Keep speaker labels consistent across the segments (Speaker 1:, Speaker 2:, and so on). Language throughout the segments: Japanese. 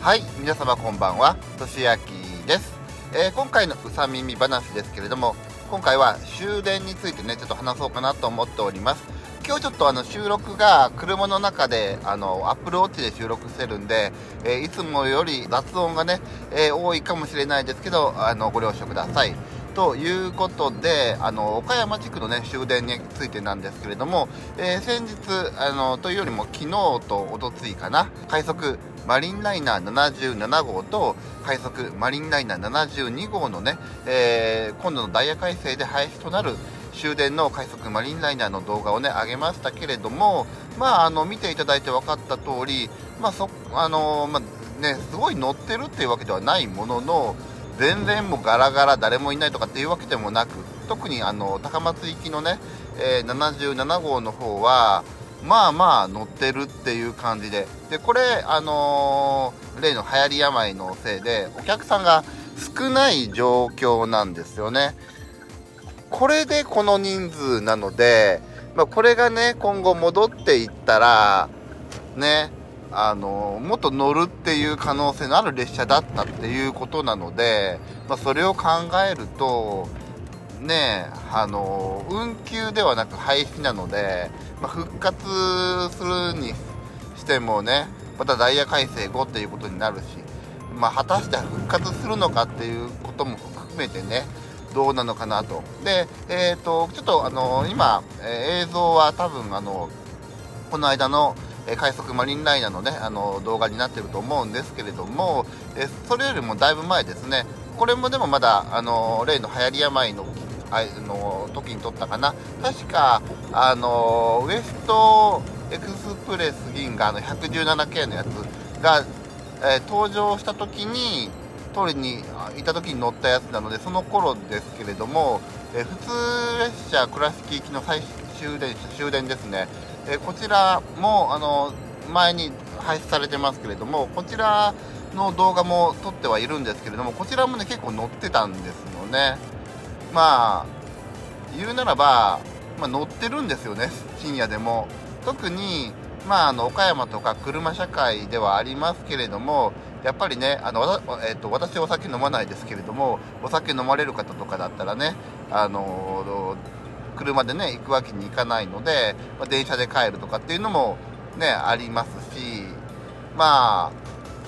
Speaker 1: はい皆様こんばんは。としあきです、えー、今回のうさ耳話ですけれども今回は終電についてねちょっと話そうかなと思っております。今日ちょっとあの収録が車の中であのアップルウォッチで収録してるんで、えー、いつもより雑音がね、えー、多いかもしれないですけどあのご了承ください。ということで、あの、岡山地区のね、終電についてなんですけれども、えー、先日、あの、というよりも昨日とおとついかな、快速マリンライナー77号と快速マリンライナー72号のね、えー、今度のダイヤ改正で廃止となる終電の快速マリンライナーの動画をね、上げましたけれども、まあ、あの、見ていただいて分かった通り、まあ、そ、あのまあ、ね、すごい乗ってるっていうわけではないものの、全然もうガラガラ誰もいないとかっていうわけでもなく特にあの高松行きのね、えー、77号の方はまあまあ乗ってるっていう感じででこれあのー、例の流行り病のせいでお客さんが少ない状況なんですよね。これでこの人数なので、まあ、これがね今後戻っていったらねあのもっと乗るっていう可能性のある列車だったっていうことなので、まあ、それを考えるとねあの運休ではなく廃止なので、まあ、復活するにしてもねまたダイヤ改正後っていうことになるし、まあ、果たして復活するのかっていうことも含めてねどうなのかなと。で、えっ、ー、と、ちょっとあの今、えー、映像は多分あのこの間のえ快速マリンライナーのね、あの動画になってると思うんですけれども、えそれよりもだいぶ前ですね、これもでもまだ、あの例の流行り病のあの時に撮ったかな、確か、あのウエストエクスプレス銀河の117系のやつが、えー、登場した時に、通りにいた時に乗ったやつなので、その頃ですけれども、えー、普通列車倉敷行きの最終電終電ですね、えこちらもあの前に配信されてますけれどもこちらの動画も撮ってはいるんですけれどもこちらもね結構載ってたんですよね。まあ言うならば、まあ、乗ってるんですよね深夜でも。特にまあ、あの岡山とか車社会ではありますけれどもやっぱりねあの、えーと、私お酒飲まないですけれどもお酒飲まれる方とかだったらねあの車でね行くわけにいかないので、まあ、電車で帰るとかっていうのもねありますしまあ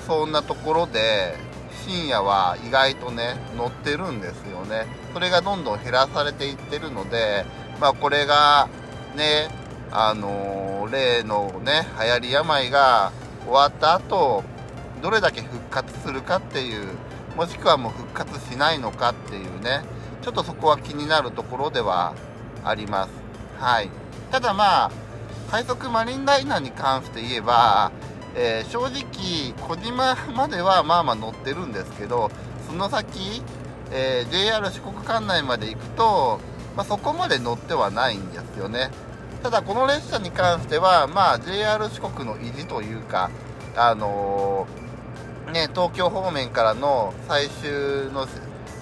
Speaker 1: そんなところで深夜は意外とね乗ってるんですよね。それがどんどん減らされていってるのでまあこれがねあのー、例のね流行り病が終わった後どれだけ復活するかっていうもしくはもう復活しないのかっていうねちょっとそこは気になるところではあります。はい。ただまあ、快速マリンライナーに関して言えば、えー、正直、小島まではまあまあ乗ってるんですけど、その先、えー、JR 四国管内まで行くと、まあ、そこまで乗ってはないんですよね。ただこの列車に関しては、まあ、JR 四国の意地というか、あのー、ね、東京方面からの最終の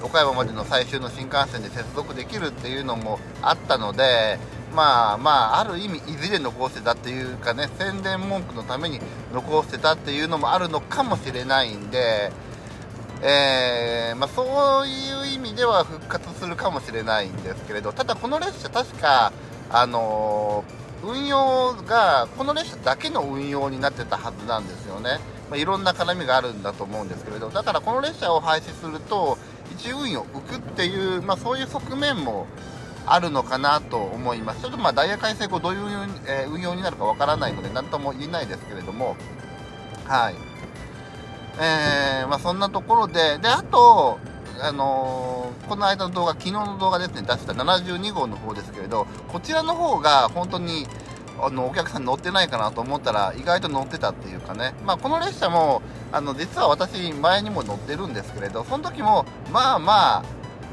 Speaker 1: 岡山までの最終の新幹線で接続できるっていうのもあったので、まあまあ、ある意味、いずれ残してたっていうかね、宣伝文句のために残してたっていうのもあるのかもしれないんで、えー、まあ、そういう意味では復活するかもしれないんですけれど、ただこの列車確か、あのー、運用が、この列車だけの運用になってたはずなんですよね。まあ、いろんな絡みがあるんだと思うんですけれど、だからこの列車を廃止すると、一運用浮くっていう、まあ、そういう側面もあるのかなと思います。ちょっとまあダイヤ改正後どういう、え、運用になるかわからないので何とも言えないですけれども、はい。えー、まあそんなところで、で、あと、あのー、この間の動画、昨日の動画ですね、出した72号の方ですけれど、こちらの方が本当に、あのお客さん乗ってないかなと思ったら意外と乗ってたっていうかね、まあ、この列車もあの実は私前にも乗ってるんですけれどその時もまあまあ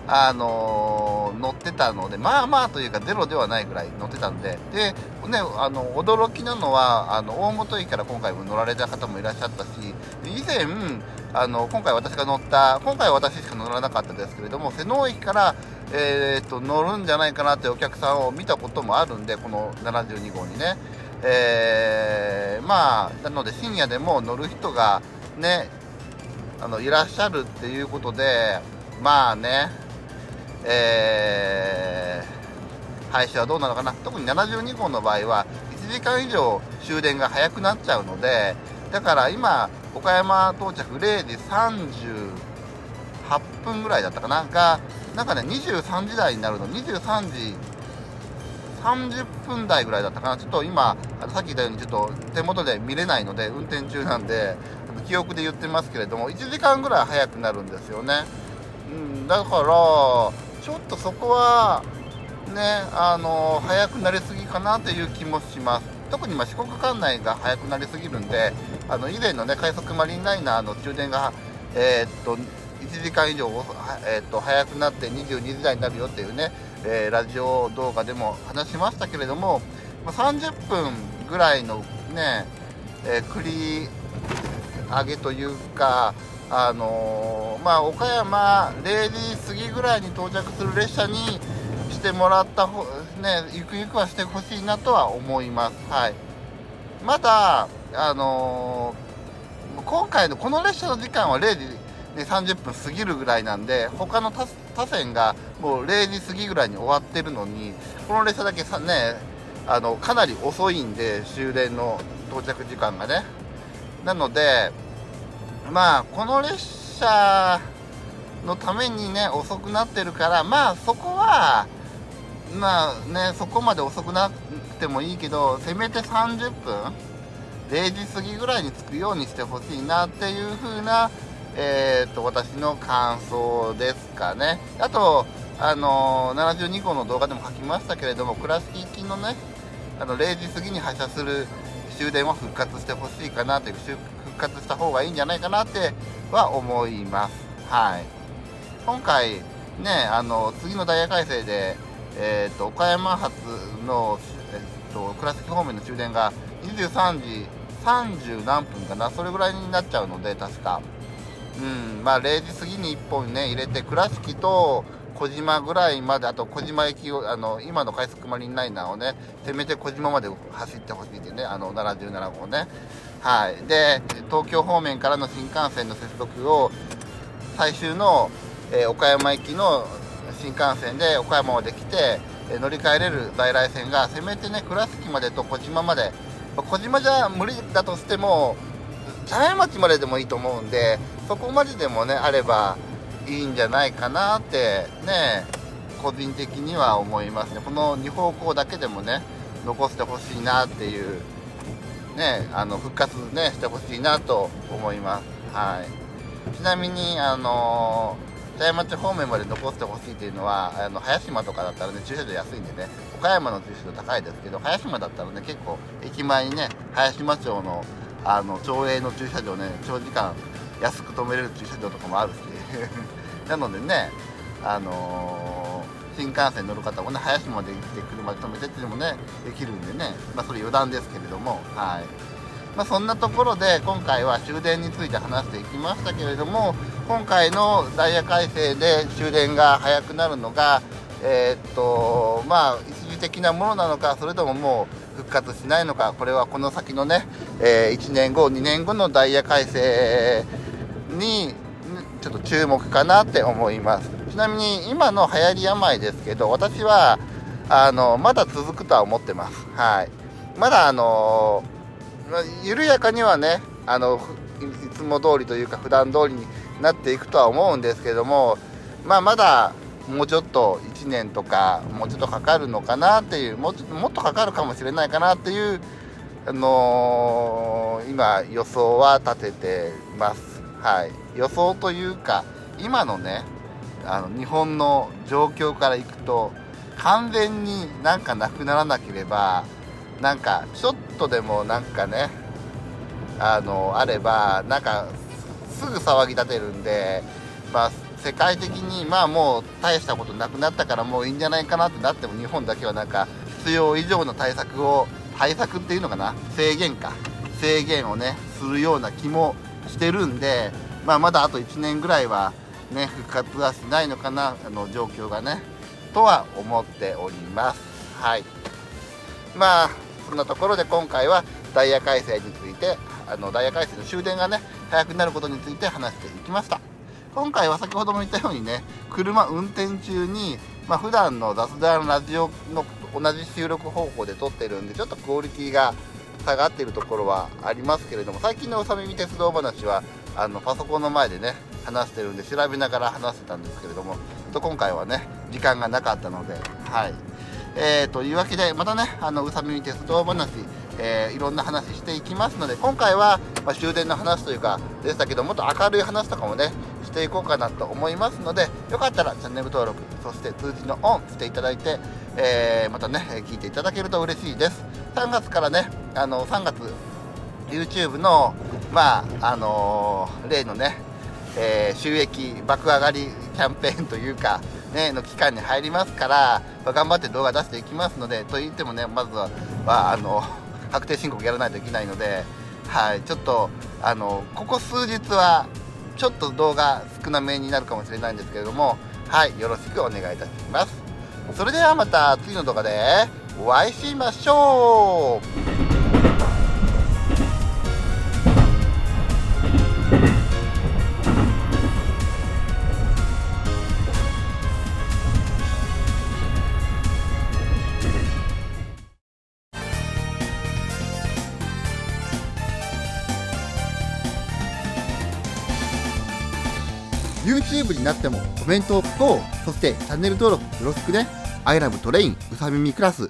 Speaker 1: あのー、乗ってたので、まあまあというかゼロではないぐらい乗ってたんで、で、ね、あの、驚きなのは、あの、大本駅から今回も乗られた方もいらっしゃったし、以前、あの、今回私が乗った、今回私しか乗らなかったですけれども、瀬能駅から、えー、っと、乗るんじゃないかなってお客さんを見たこともあるんで、この72号にね。えー、まあ、なので深夜でも乗る人がね、あのいらっしゃるっていうことでまあねえー、廃止はどうなのかな。特に72号の場合は1時間以上終電が早くなっちゃうのでだから今岡山到着0時38分ぐらいだったかな。がなんかね23時台になるの。23時30分台ぐらいだったかな。ちょっと今さっき言ったようにちょっと手元で見れないので運転中なんで記憶で言ってますけれども1時間ぐらい早くなるんですよね、うん、だからちょっとそこはねあの早くなりすぎかなという気もします。特にま四国管内が早くなりすぎるんであの以前のね快速マリンライナーの充電がえー、っと1時間以上、えー、っと早くなって22時台になるよっていうね、えー、ラジオ動画でも話しましたけれども、ま30分ぐらいのね、え繰り上げというか、あのー、まあ、岡山0時過ぎぐらいに到着する列車にしてもらったほ、ね、ゆくゆくはしてほしいなとは思います。はい。まだ、あのー、今回のこの列車の時間は0時、ね、30分過ぎるぐらいなんで、他の他線がもう0時過ぎぐらいに終わってるのに、この列車だけさね、あの、かなり遅いんで、終電の到着時間がね。なので、まあ、この列車のためにね、遅くなってるから、まあ、そこは、まあね、そこまで遅くなってもいいけど、せめて30分、0時過ぎぐらいに着くようにしてほしいなっていう風な、えー、っと、私の感想ですかね。あと、あのー、72号の動画でも書きましたけれども、倉敷行きのね、あの、0時過ぎに発車する終電は復活してほしいかなという、復活した方がいいんじゃないかなっては思います。はい。今回、ね、あの、次のダイヤ改正で、え、ー、と、岡山発の、えっ、ー、と、倉敷方面の終電が23時30何分かな、それぐらいになっちゃうので、確か。うん、まあ0時過ぎに1本ね、入れて、倉敷と、小島ぐらいまで、あと小島駅を、あの、今の快速マリンライナーをね、せめて小島まで走ってほしいってね、あの、77号ね。はい。で、東京方面からの新幹線の接続を、最終の、えー、岡山駅の新幹線で岡山まで来て、え、乗り換えれる在来線が、せめてね、倉敷までと小島まで、小島じゃ無理だとしても、茶屋町まででもいいと思うんで、そこまででもね、あれば、いいんじゃないかなってね個人的には思いますね。この2方向だけでもね残してほしいなっていうねあの復活ねしてほしいなと思います。はい。ちなみにあの茶屋町方面まで残してほしいっていうのはあの早島とかだったらね駐車場安いんでね岡山の駐車場高いですけど早島だったらね結構駅前にね早島町のあの町営の駐車場ね長時間安く止めれる駐車場とかもあるし。なのでねあのー、新幹線乗る方もね林まで行って車で止めてっていうのもねできるんでね。まあそれ余談ですけれどもはい。まあ、そんなところで今回は終電について話していきましたけれども今回のダイヤ改正で終電が早くなるのがえ、っとまあ1的なものなのかそれとももう復活しないのかこれはこの先のね、えー、1年後2年後のダイヤ改正にちょっと注目かなって思います。ちなみに今の流行り病ですけど私はあのまだ続くとは思ってます。はい。まだあの緩やかにはねあのいつも通りというか普段通りになっていくとは思うんですけどもまあまだもうちょっと1年とかもうちょっとかかるのかなっていうももっとかかるかもしれないかなっていうあのー、今予想は立ててます。はい。予想というか今のねあの日本の状況からいくと完全になんかなくならなければなんかちょっとでもなんかねあのあればなんかすぐ騒ぎ立てるんでまあ世界的にまあもう大したことなくなったからもういいんじゃないかなってなっても日本だけはなんか必要以上の対策を対策っていうのかな？制限か。制限をねするような気もしてるんでまあ、まだあと1年ぐらいはね復活はしないのかなあの状況がねとは思っております。はい。まあそんなところで今回はダイヤ改正についてあのダイヤ改正の終電がね早くなることについて話していきました。今回は先ほども言ったようにね車運転中に、まあ、普段の雑談ラジオの同じ収録方法で撮ってるんでちょっとクオリティが下がってるところはありますけれども最近のうさみみ鉄道話はあのパソコンの前でね話してるんで調べながら話してたんですけれどもと今回はね時間がなかったのではい。えー、というわけでまたねあのうさみみ鉄道話えー、いろんな話していきますので今回は、まあ、終電の話というかでしたけどもっと明るい話とかもねしていこうかなと思いますのでよかったらチャンネル登録そして通知のオンしていただいて、えー、またね聞いていただけると嬉しいです。3月からねあの3月 YouTube のまああのー、例のねえ、収益爆上がりキャンペーンというか、ね、の期間に入りますから、頑張って動画出していきますので、と言ってもね、まずは、まあ、あの、確定申告やらないといけないので、はい、ちょっと、あの、ここ数日は、ちょっと動画少なめになるかもしれないんですけれども、はい、よろしくお願いいたします。それではまた次の動画でお会いしましょうなってもコメントをこうそしてチャンネル登録よろしくね。I love トレインうさ耳クラス。